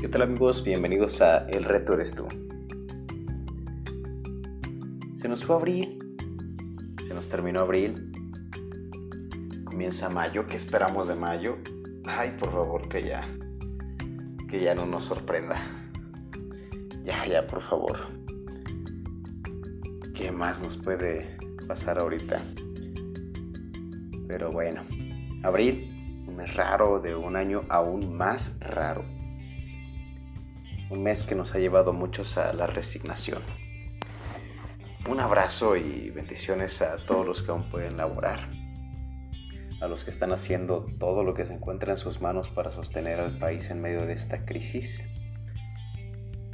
¿Qué tal amigos? Bienvenidos a El Reto Eres Tú. Se nos fue abril, se nos terminó abril, comienza mayo, ¿qué esperamos de mayo? Ay, por favor, que ya, que ya no nos sorprenda. Ya, ya, por favor. ¿Qué más nos puede pasar ahorita? Pero bueno, abril, un raro de un año aún más raro un mes que nos ha llevado muchos a la resignación. Un abrazo y bendiciones a todos los que aún pueden laborar, a los que están haciendo todo lo que se encuentra en sus manos para sostener al país en medio de esta crisis.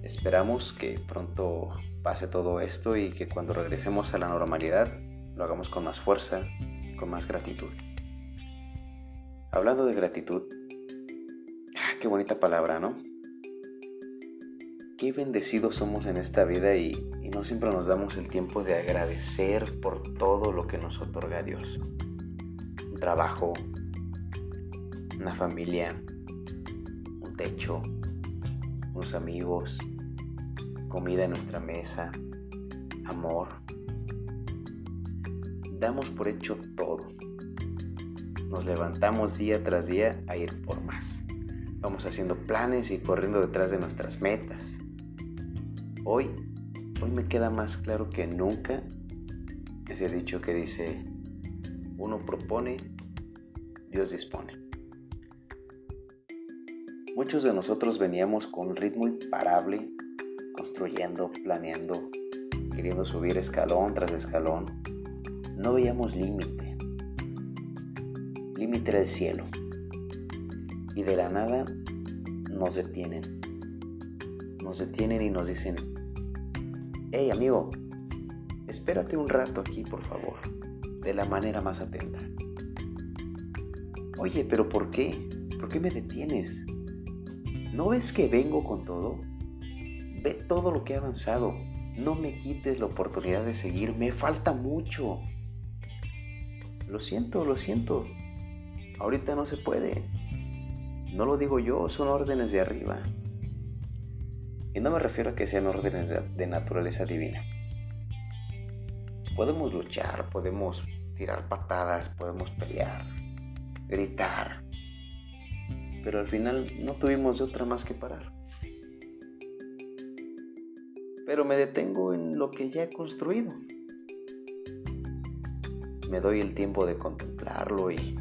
Esperamos que pronto pase todo esto y que cuando regresemos a la normalidad lo hagamos con más fuerza, con más gratitud. Hablando de gratitud, ah, qué bonita palabra, ¿no? Qué bendecidos somos en esta vida y, no siempre nos damos el tiempo de agradecer por todo lo que nos otorga Dios. Un trabajo, una familia, un techo, unos amigos, comida en nuestra mesa, amor. Damos por hecho todo. Nos levantamos día tras día a ir por más. Vamos haciendo planes y corriendo detrás de nuestras metas. Hoy, hoy me queda más claro que nunca ese dicho que dice, uno propone, Dios dispone. Muchos de nosotros veníamos con ritmo imparable, construyendo, planeando, queriendo subir escalón tras escalón. No veíamos límite. Límite era el cielo. Y de la nada nos detienen. Nos detienen y nos dicen, hey amigo, espérate un rato aquí, por favor, de la manera más atenta. Oye, pero ¿por qué? ¿Por qué me detienes? ¿No ves que vengo con todo? Ve todo lo que he avanzado. No me quites la oportunidad de seguir. Me falta mucho. Lo siento, lo siento. Ahorita no se puede. No lo digo yo, son órdenes de arriba. Y no me refiero a que sean órdenes de naturaleza divina. Podemos luchar, podemos tirar patadas, podemos pelear, gritar, pero al final no tuvimos de otra más que parar. Pero me detengo en lo que ya he construido. Me doy el tiempo de contemplarlo y,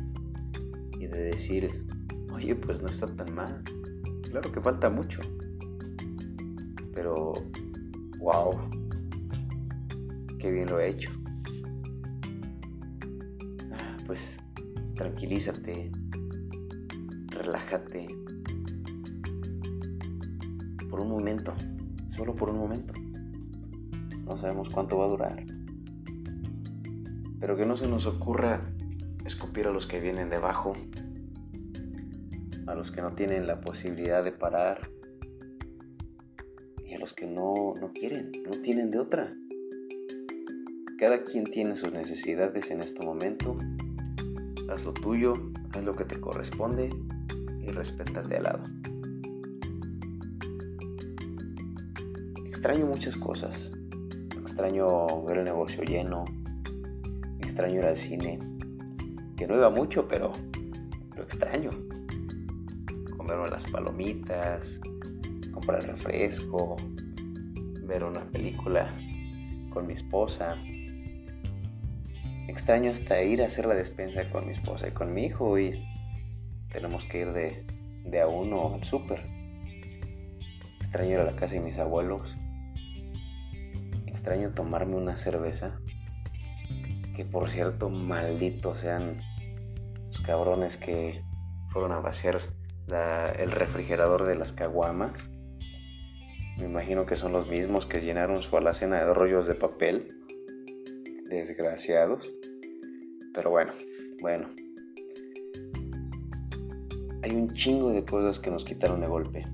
y de decir, oye, pues no está tan mal. Claro que falta mucho pero wow, qué bien lo he hecho. Pues tranquilízate, relájate por un momento, solo por un momento. No sabemos cuánto va a durar. Pero que no se nos ocurra escupir a los que vienen debajo, a los que no tienen la posibilidad de parar, los que no, no quieren, no tienen de otra. Cada quien tiene sus necesidades en este momento. Haz lo tuyo, haz lo que te corresponde y respeta al de al lado. Extraño muchas cosas. Extraño ver el negocio lleno. Extraño ir al cine. Que no iba mucho, pero lo extraño. Comerme las palomitas, comprar refresco, ver una película con mi esposa. Extraño hasta ir a hacer la despensa con mi esposa y con mi hijo y tenemos que ir de, de a uno al súper. Extraño ir a la casa de mis abuelos. Extraño tomarme una cerveza. Que por cierto, malditos sean los cabrones que fueron a vaciar el refrigerador de las caguamas me imagino que son los mismos que llenaron su alacena de rollos de papel. Desgraciados. Pero bueno, bueno. Hay un chingo de cosas que nos quitaron de golpe.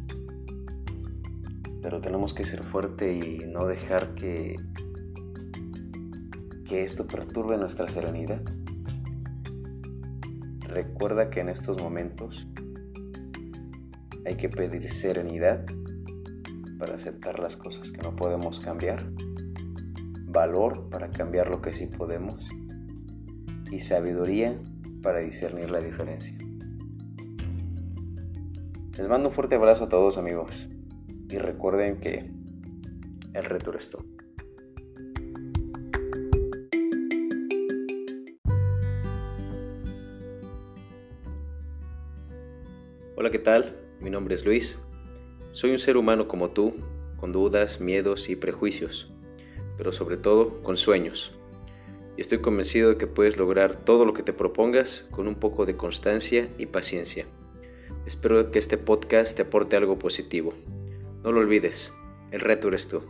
Pero tenemos que ser fuerte y no dejar que que esto perturbe nuestra serenidad. Recuerda que en estos momentos hay que pedir serenidad para aceptar las cosas que no podemos cambiar, valor para cambiar lo que sí podemos y sabiduría para discernir la diferencia. Les mando un fuerte abrazo a todos amigos y recuerden que el reto eres tú. Hola, ¿qué tal? Mi nombre es Luis. Soy un ser humano como tú, con dudas, miedos y prejuicios, pero sobre todo con sueños. Y estoy convencido de que puedes lograr todo lo que te propongas con un poco de constancia y paciencia. Espero que este podcast te aporte algo positivo. No lo olvides, el reto eres tú.